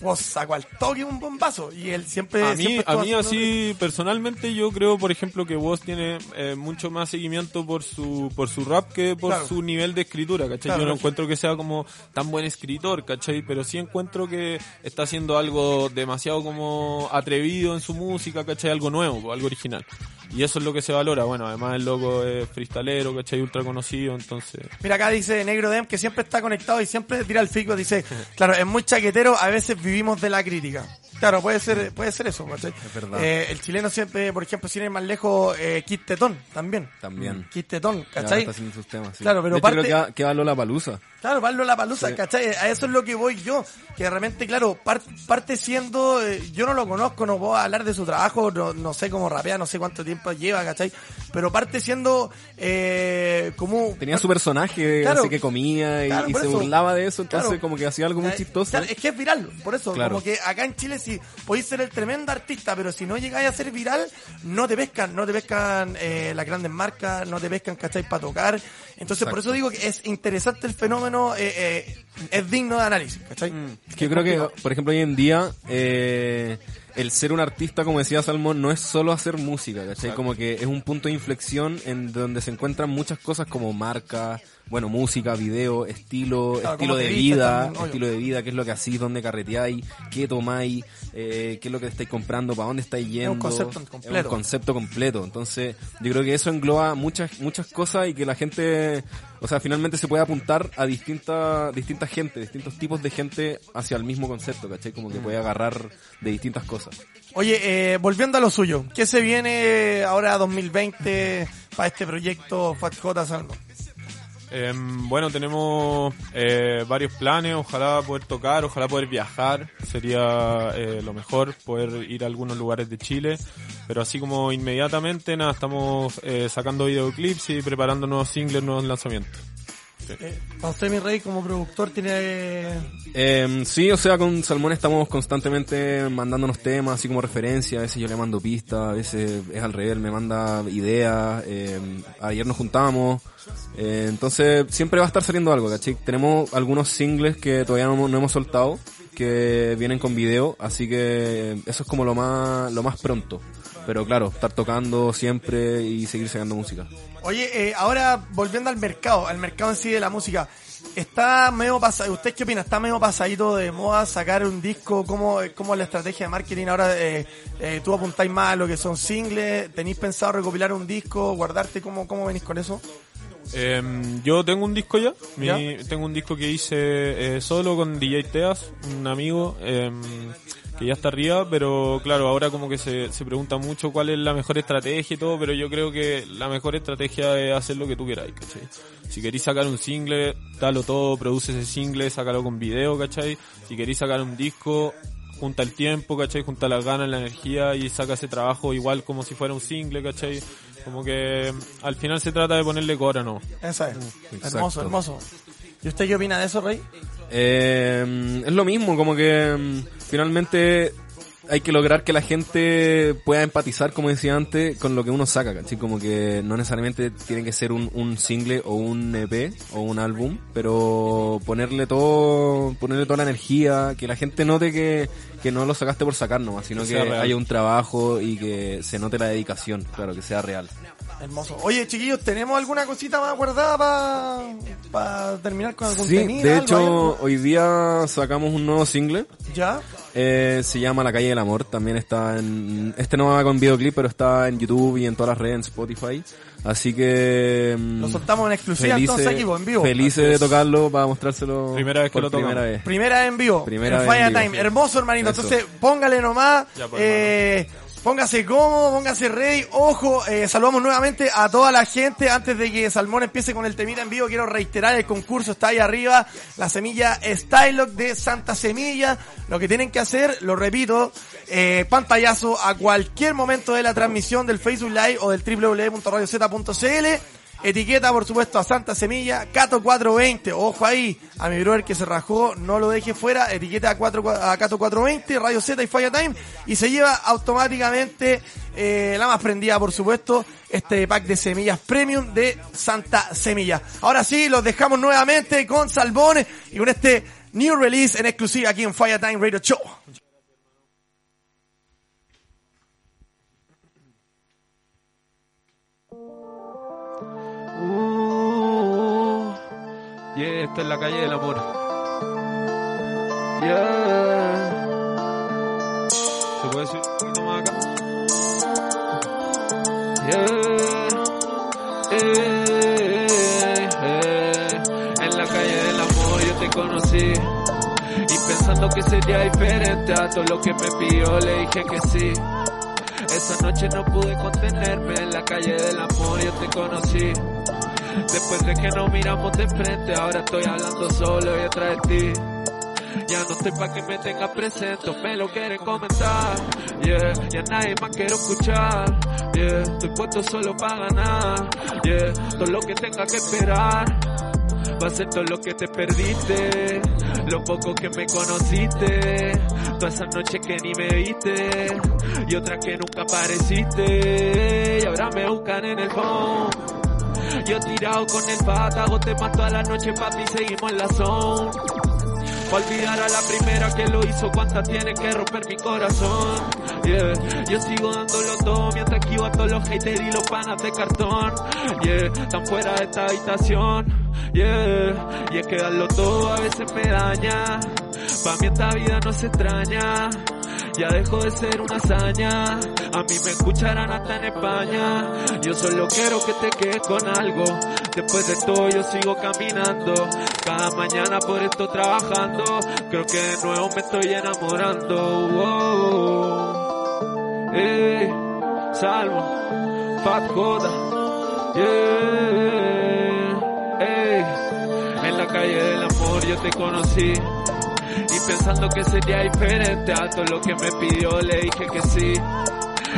Woz sacó al toque un bombazo y él siempre... a mí, siempre a mí así personalmente yo creo por ejemplo que vos tiene eh, mucho más seguimiento por su por su rap que por Claro. su nivel de escritura, ¿cachai? Claro, yo no encuentro que sea como tan buen escritor, ¿cachai? Pero sí encuentro que está haciendo algo demasiado como atrevido en su música, ¿cachai? Algo nuevo, algo original. Y eso es lo que se valora. Bueno, además el loco es freestalero, ¿cachai? Ultra conocido, entonces... Mira, acá dice Negro Dem que siempre está conectado y siempre tira el fico. Dice, claro, es muy chaquetero, a veces vivimos de la crítica. Claro, puede ser, puede ser eso, ¿cachai? Es verdad. Eh, el chileno siempre, por ejemplo, sin ir más lejos, eh, Kit Tetón, también. También. Kit Tetón, Ya ¿cachai? está haciendo sus temas, sí. Claro, pero De hecho, parte- creo que va, que va Lola Palusa. Claro, Pablo La Palusa, Sí. ¿cachai? A eso es lo que voy yo. Que de repente, claro, par- parte siendo, eh, yo no lo conozco, no puedo hablar de su trabajo, no, no sé cómo rapea, no sé cuánto tiempo lleva, ¿cachai? Pero parte siendo, eh, como... Tenía su personaje, Claro. así que comía y, Claro, y se eso. burlaba de eso, entonces Claro. como que hacía algo muy chistoso. claro, es que es viral, por eso, Claro. como que acá en Chile si podéis ser el tremendo artista, pero si no llegáis a ser viral, no te pescan, no te pescan eh, las grandes marcas, no te pescan, ¿cachai? Para tocar. Entonces, por eso digo que es interesante el fenómeno, eh, eh, es digno de análisis, ¿cachai? Es que yo creo que, por ejemplo, hoy en día, eh, el ser un artista, como decía Salmón, no es solo hacer música, ¿cachai? Exacto. Como que es un punto de inflexión en donde se encuentran muchas cosas como marca, bueno, música, video, estilo, Claro, estilo de vida, también, estilo de vida, qué es lo que hacís, dónde carreteáis, qué tomáis, eh, qué es lo que estáis comprando, para dónde estáis yendo. concepto completo. Es un concepto completo. Entonces, yo creo que eso engloba muchas, muchas cosas y que la gente, o sea, finalmente se puede apuntar a distintas, distintas gente, distintos tipos de gente hacia el mismo concepto, ¿cachai? Como que puede agarrar de distintas cosas. Oye, eh, volviendo a lo suyo, ¿qué se viene ahora 2020 para este proyecto Fat J Salmon? Em, bueno, tenemos eh, varios planes, ojalá poder tocar, ojalá poder viajar, sería eh, lo mejor, poder ir a algunos lugares de Chile, pero así como inmediatamente, nada, estamos eh, sacando videoclips y preparando nuevos singles, nuevos lanzamientos. Eh, usted, mi rey, como productor, tiene... Eh, sí, o sea, con Salmón estamos constantemente mandándonos temas, así como referencia, a veces yo le mando pistas, a veces es al revés, me manda ideas, eh, ayer nos juntamos, eh, entonces siempre va a estar saliendo algo, ¿cachai? Tenemos algunos singles que todavía no, no hemos soltado, que vienen con video, así que eso es como lo más, lo más pronto. Pero claro, estar tocando siempre y seguir sacando música. Oye, eh, ahora volviendo al mercado, al mercado en sí de la música, está medio pasado, ¿usted qué opina? ¿Está medio pasadito de moda sacar un disco? ¿Cómo, cómo la estrategia de marketing ahora? Eh, eh, ¿Tú apuntáis más a lo que son singles? ¿Tenéis pensado recopilar un disco, guardarte? ¿Cómo, cómo venís con eso? Em, yo tengo un disco ya, mi- ¿Ya? tengo un disco que hice eh, solo con DJ Teas, un amigo em, que ya está arriba, pero claro, ahora como que se, se pregunta mucho cuál es la mejor estrategia y todo, pero yo creo que la mejor estrategia es hacer lo que tú queráis, ¿cachai? Si queréis sacar un single, dalo todo, produce ese single, sácalo con video, ¿cachai? Si queréis sacar un disco, junta el tiempo, ¿cachai? Junta las ganas, la energía y saca ese trabajo igual como si fuera un single, ¿cachai? Como que mm, al final se trata de ponerle cora, ¿no? Esa es. Exacto. Hermoso, hermoso. ¿Y usted qué opina de eso, Rey? Eh, es lo mismo, como que mm, finalmente hay que lograr que la gente pueda empatizar, como decía antes, con lo que uno saca, ¿cachai? Como que no necesariamente tiene que ser un, un single o un EP o un álbum, pero ponerle todo, ponerle toda la energía, que la gente note que, que no lo sacaste por sacar nomás, sino Que haya un trabajo y que se note la dedicación, claro, que sea real. Hermoso. Oye, chiquillos, ¿tenemos alguna cosita más guardada para terminar con algún Sí, de hecho, algo? hoy día sacamos un nuevo single. ¿Ya? Eh, se llama La Calle del Amor. También está en. Este no va con videoclip, pero está en YouTube y en todas las redes, en Spotify. Así que. mm, Lo soltamos en exclusiva, entonces, aquí, pues, en vivo. Felices de tocarlo para mostrárselo. Primera vez que lo tocamos. primera vez. Primera en vivo. Primera en vez Fire en vivo. Time. Hermoso, hermanito. Eso. Entonces, póngale nomás. Ya, pues, eh, póngase cómodo, póngase ready. Ojo, eh, saludamos nuevamente a toda la gente. Antes de que Salmón empiece con el temita en vivo, quiero reiterar el concurso. Está ahí arriba. La semilla Stylock de Santa Semilla. Lo que tienen que hacer, lo repito, eh, pantallazo a cualquier momento de la transmisión del Facebook Live o del www.radioz.cl. Etiqueta, por supuesto, a Santa Semilla, Cato420. Ojo ahí, a mi brother que se rajó, no lo deje fuera. Etiqueta a, 4, a Cato420, Radio Z y Fire Time. Y se lleva automáticamente eh, la más prendida, por supuesto, este pack de semillas premium de Santa Semilla. Ahora sí, los dejamos nuevamente con Salmón y con este new release en exclusiva aquí en Fire Time Radio Show. Yeah, esto es la calle del amor. Yeah. ¿Se puede subir un poquito más acá? Yeah. Eh, eh. En la calle del amor yo te conocí. Y pensando que sería diferente a todo lo que me pidió, le dije que sí. Esa noche no pude contenerme en la calle del amor, yo te conocí. Después de que nos miramos de frente, ahora estoy hablando solo y detrás de ti. Ya no estoy pa' que me tengas presente, me lo quieren comentar. Yeah, ya nadie más quiero escuchar. Yeah, estoy puesto solo para ganar. Yeah, todo lo que tenga que esperar. Va a ser todo lo que te perdiste, lo poco que me conociste, todas esas noches que ni me viste, y otras que nunca apareciste, y ahora me buscan en el phone. Yo tirado con el pata, te mato a la noche, papi, seguimos en la zone. Pa' olvidar a la primera que lo hizo, cuántas tiene que romper mi corazón. Yeah, yo sigo dándolo todo mientras esquivo a todos los haters y los panas de cartón. Yeah, tan fuera de esta habitación. Yeah, y es que darlo todo a veces me daña. Pa' mí esta vida no se extraña. Ya dejó de ser una hazaña. A mí me escucharán hasta en España. Yo solo quiero que te quedes con algo. Después de todo yo sigo caminando. Cada mañana por esto trabajando. Creo que de nuevo me estoy enamorando. Wow. Ey, Salmo, Fat Joda. Yeah. En la calle del amor yo te conocí. Pensando que sería diferente a todo lo que me pidió, le dije que sí.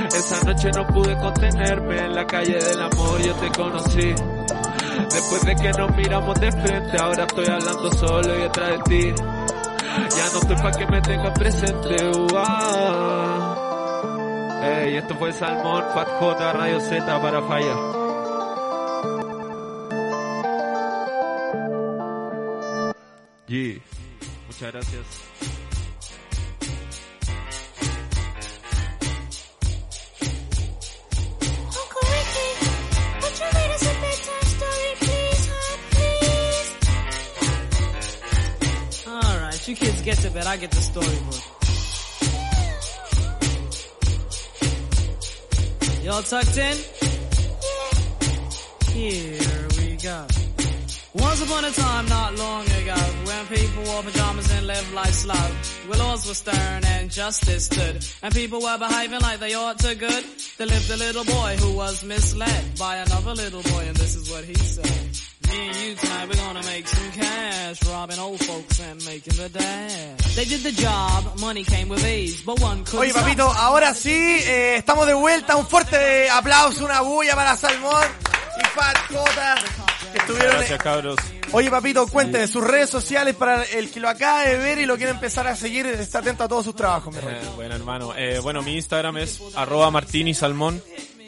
Esa noche no pude contenerme en la calle del amor, yo te conocí. Después de que nos miramos de frente, ahora estoy hablando solo y detrás de ti. Ya no estoy pa' que me tengas presente, uah. Ey, esto fue Salmón, Fat J, Radio Z para Falla. Please? Alright, you kids get to bed, I get the storybook. Y'all tucked in? Go. Once upon a time, not long ago, when people wore pajamas and lived life slow, where laws were stern and justice stood, and people were behaving like they ought to good, there lived a little boy who was misled by another little boy, and this is what he said. Me and you tonight, we're gonna make some cash, robbing old folks and making the dash. They did the job, money came with ease, but one couldn't Oye, papito, ahora sí, eh, estamos de vuelta. Un fuerte aplauso, una bulla para Salmón y Fat que estuvieron... Gracias, cabros. Oye, papito, cuénteme sus redes sociales para el que lo acaba de ver y lo quiere empezar a seguir. Está atento a todos sus trabajos, mi. Eh, bueno, hermano. Eh, bueno, mi Instagram es arroba martini salmón.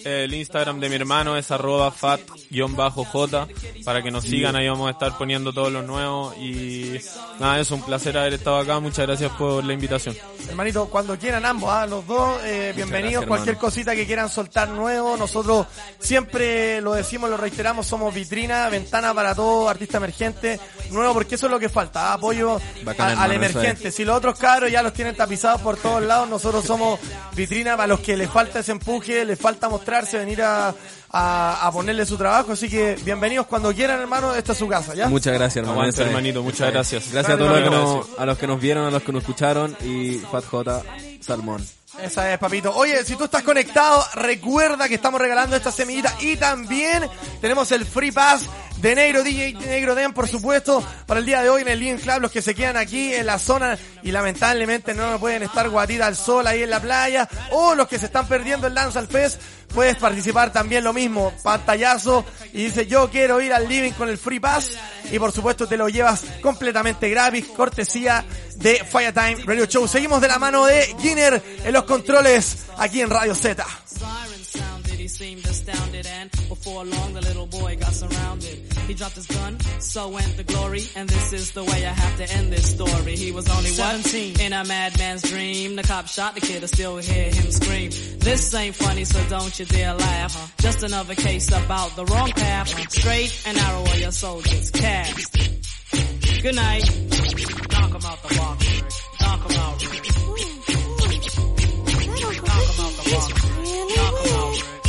El Instagram de mi hermano es arroba fat-j para que nos sigan, ahí vamos a estar poniendo todos los nuevos y nada, es un placer haber estado acá, muchas gracias por la invitación. Hermanito, cuando quieran ambos, ¿ah? los dos, eh, bienvenidos. gracias, Cualquier cosita que quieran soltar nuevo, nosotros siempre lo decimos, lo reiteramos, somos vitrina, ventana para todo artista emergente, nuevo, porque eso es lo que falta, ¿ah? apoyo Bacán, a- al emergente. Si los otros cabros ya los tienen tapizados por todos lados, nosotros somos vitrina para los que les falta ese empuje, les falta mostrarse, venir a, a, a ponerle su trabajo. Así que bienvenidos cuando quieran, hermano, esta es su casa, ¿ya? Muchas gracias, hermano. Aguante, hermanito, muchas gracias. Gracias a todos los que, nos, a los que nos vieron, a los que nos escucharon y Fat J, Salmón. Esa es, papito. Oye, si tú estás conectado, recuerda que estamos regalando esta semillita y también tenemos el Free Pass de Negro DJ Negro Den, por supuesto, para el día de hoy en el Living Club, los que se quedan aquí en la zona y lamentablemente no pueden estar guatita al sol ahí en la playa, o los que se están perdiendo el Dance al Fest, puedes participar también lo mismo, pantallazo, y dice yo quiero ir al Living con el Free Pass, y por supuesto te lo llevas completamente gratis, cortesía de Firetime Radio Show. Seguimos de la mano de Ginner en los controles aquí en Radio Z. Siren sounded, he seemed astounded, and before long the little boy got surrounded. He dropped his gun, so went the glory, and this is the way I have to end this story. He was only 17 in a madman's dream. The cop shot the kid, I still hear him scream. This ain't funny, so don't you dare laugh. Just another case about the wrong path. Straight and narrow are your soldiers cast. Good night. Knock him out the box. Knock him out, Rick. Knock him out the box. Knock him out, Rick.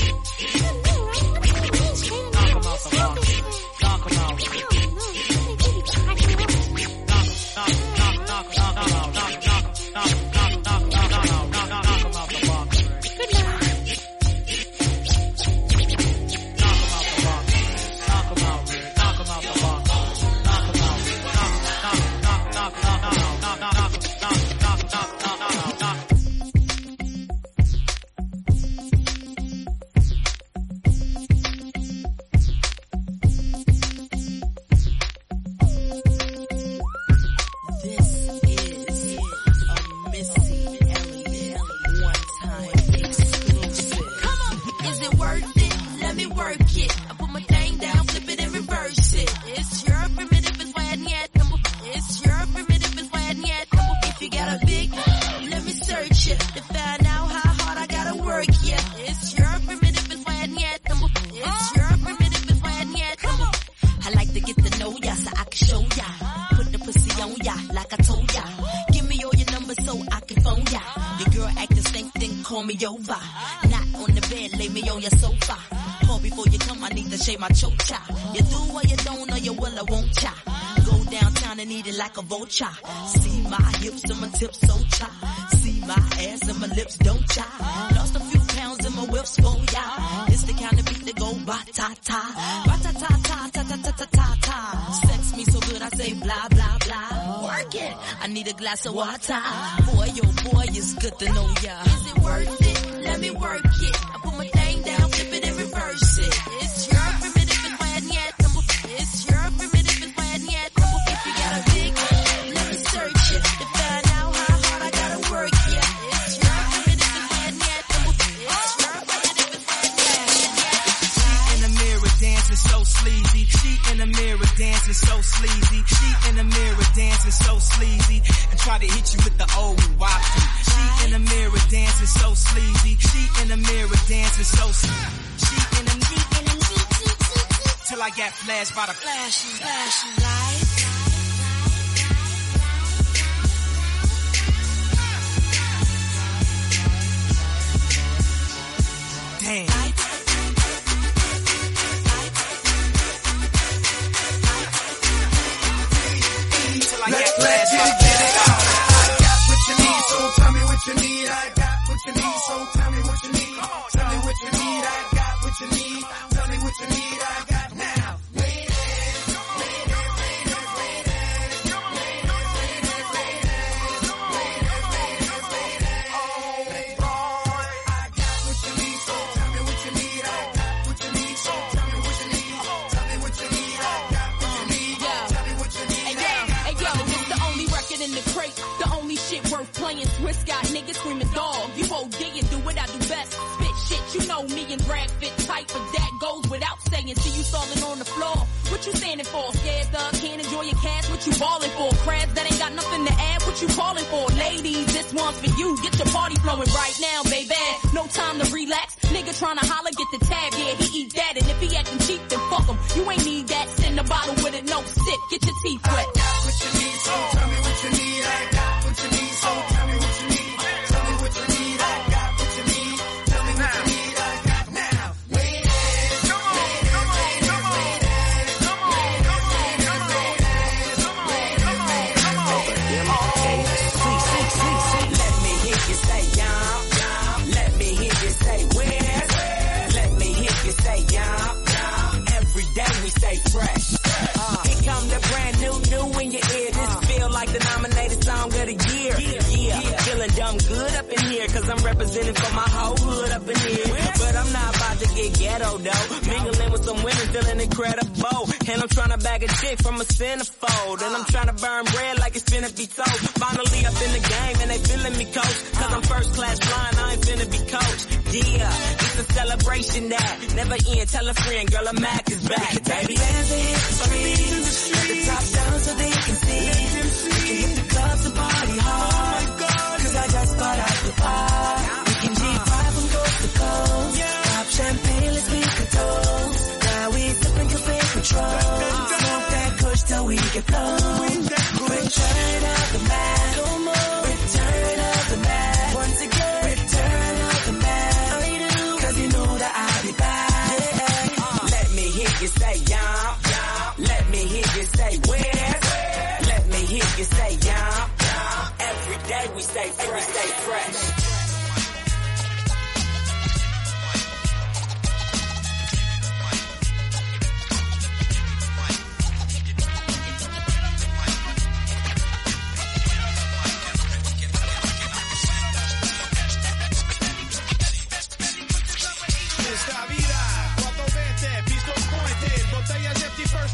Vulture. See my hips and my tips so cha. See my ass and my lips don't cha. Lost a few pounds in my whips oh for ya. It's the kind of beat that go ba ta ta. Ba ta ta ta ta ta ta ta ta ta. Sex me so good I say blah blah blah. Work it. I need a glass of water. Boy, oh boy, it's good to know ya. Is it worth it? Try to hit you with the old whoppy. She in the mirror dancing so sleazy. She in the mirror dancing so sleazy. She in the till I got flashed by the flashing, flashing light. Damn. to me like That ain't got nothing to add. What you calling for? Ladies, this one's for you. Get your party flowing right now, baby. No time to relax. Nigga trying to holler, get the tab. Yeah, he eat that. And if he acting cheap, then fuck him. You ain't need that. Send a bottle with it, no sip. Get your teeth wet. Representing for my whole hood up in here. But I'm not about to get ghetto though. Mingling with some women feeling incredible. And I'm trying to bag a chick from a centerfold. And I'm trying to burn bread like it's finna be told. Finally up in the game and they feeling me coach. Cause I'm first class flying, I ain't finna be coached. Yeah, it's a celebration that never end. Tell a friend, girl, a Mac is back, baby. Dance the hips free. Let the top down so they can see. We can hit the clubs and party hard. Out. We can G5 from coast to coast. Pop champagne, let's make a toast. Now we control. Smoke that kush till we get blown. Return of the man. stay fresh. Stay fresh.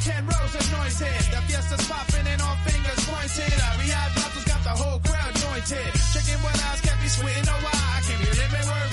ten rows of noise here. The fiesta's popping and all fingers pointed. Arrive, Rattles got the whole crowd like 10. Checking what eyes, can't be sweating, no why I can't be living word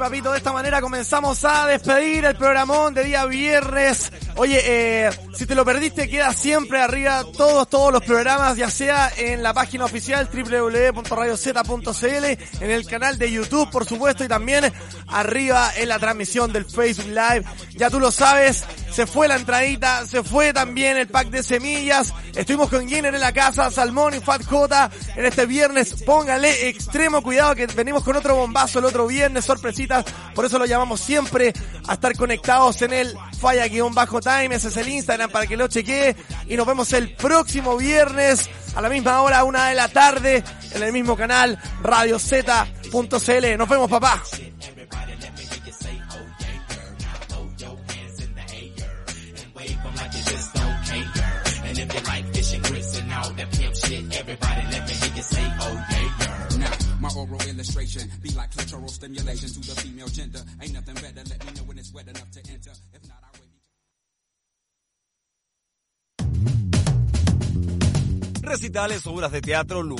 papito, de esta manera comenzamos a despedir el programón de día viernes. Oye, eh, si te lo perdiste, queda siempre arriba todos, todos los programas, ya sea en la página oficial www.radiozeta.cl, en el canal de YouTube, por supuesto, y también arriba en la transmisión del Facebook Live. Ya tú lo sabes, se fue la entradita, se fue también el pack de semillas. Estuvimos con Jenner en la casa, Salmón y Fat J en este viernes. Póngale extremo cuidado que venimos con otro bombazo el otro viernes, sorpresitas. Por eso lo llamamos siempre a estar conectados en el falla-time. Ese es el Instagram para que lo chequee. Y nos vemos el próximo viernes a la misma hora, una de la tarde, en el mismo canal, radiozeta.cl. Nos vemos, papá. Oral illustration be like clitoral stimulation to the female gender. Ain't nothing better. Let me know when it's wet enough to enter. If not, I wait. Recitales, obras de teatro, lugares